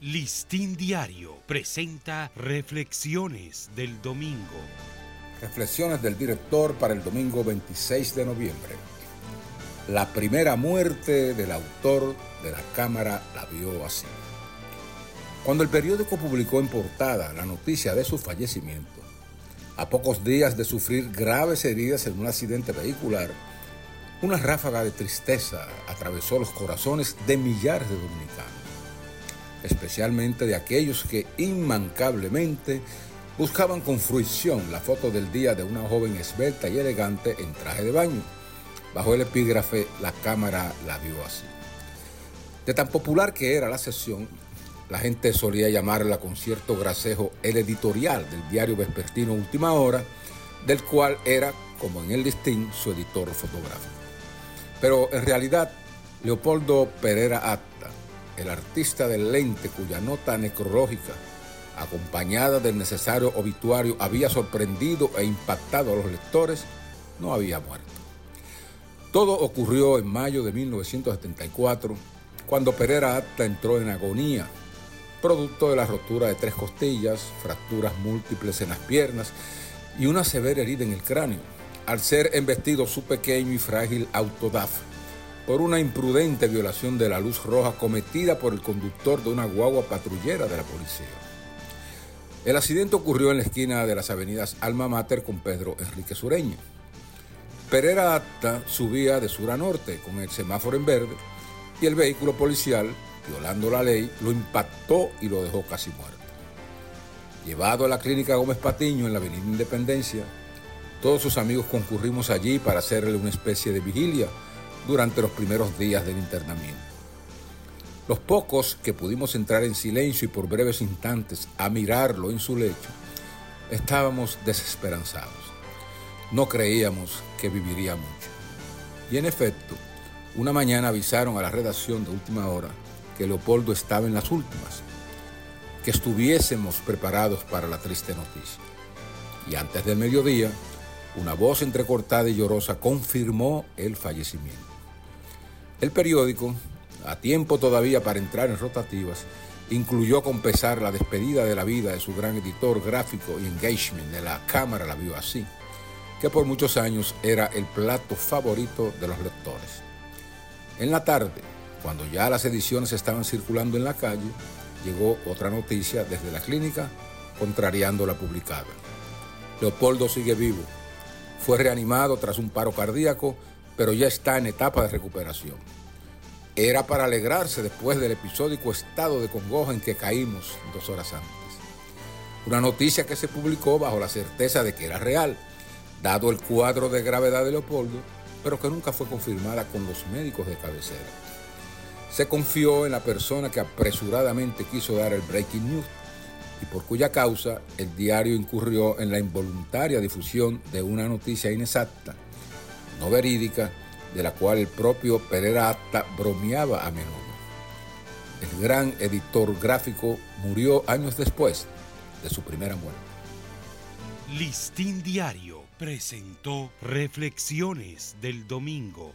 Listín Diario presenta Reflexiones del Domingo. Reflexiones del director para el domingo 26 de noviembre. La primera muerte del autor de la cámara la vio así. Cuando el periódico publicó en portada la noticia de su fallecimiento, a pocos días de sufrir graves heridas en un accidente vehicular, una ráfaga de tristeza atravesó los corazones de millares de dominicanos especialmente de aquellos que inmancablemente buscaban con fruición la foto del día de una joven esbelta y elegante en traje de baño. Bajo el epígrafe, la cámara la vio así. De tan popular que era la sesión, la gente solía llamarla con cierto gracejo el editorial del diario vespertino Última Hora, del cual era, como en el listín, su editor fotográfico. Pero en realidad, Leopoldo Pereira Atta, el artista del lente cuya nota necrológica, acompañada del necesario obituario, había sorprendido e impactado a los lectores, no había muerto. Todo ocurrió en mayo de 1974, cuando Pereira Acta entró en agonía, producto de la rotura de tres costillas, fracturas múltiples en las piernas y una severa herida en el cráneo, al ser embestido su pequeño y frágil autodaf por una imprudente violación de la luz roja cometida por el conductor de una guagua patrullera de la policía. El accidente ocurrió en la esquina de las avenidas Alma Mater con Pedro Enrique Sureño. Pereira Acta subía de sur a norte con el semáforo en verde y el vehículo policial, violando la ley, lo impactó y lo dejó casi muerto. Llevado a la clínica Gómez Patiño en la Avenida Independencia, todos sus amigos concurrimos allí para hacerle una especie de vigilia durante los primeros días del internamiento. Los pocos que pudimos entrar en silencio y por breves instantes a mirarlo en su lecho, estábamos desesperanzados. No creíamos que viviría mucho. Y en efecto, una mañana avisaron a la redacción de última hora que Leopoldo estaba en las últimas, que estuviésemos preparados para la triste noticia. Y antes del mediodía, una voz entrecortada y llorosa confirmó el fallecimiento. El periódico, a tiempo todavía para entrar en rotativas, incluyó con pesar la despedida de la vida de su gran editor gráfico y engagement de la Cámara La vio así, que por muchos años era el plato favorito de los lectores. En la tarde, cuando ya las ediciones estaban circulando en la calle, llegó otra noticia desde la clínica contrariando la publicada. Leopoldo sigue vivo. Fue reanimado tras un paro cardíaco pero ya está en etapa de recuperación. Era para alegrarse después del episódico estado de congoja en que caímos dos horas antes. Una noticia que se publicó bajo la certeza de que era real, dado el cuadro de gravedad de Leopoldo, pero que nunca fue confirmada con los médicos de cabecera. Se confió en la persona que apresuradamente quiso dar el breaking news y por cuya causa el diario incurrió en la involuntaria difusión de una noticia inexacta no verídica, de la cual el propio Pereira Acta bromeaba a menudo. El gran editor gráfico murió años después de su primera muerte. Listín Diario presentó Reflexiones del Domingo.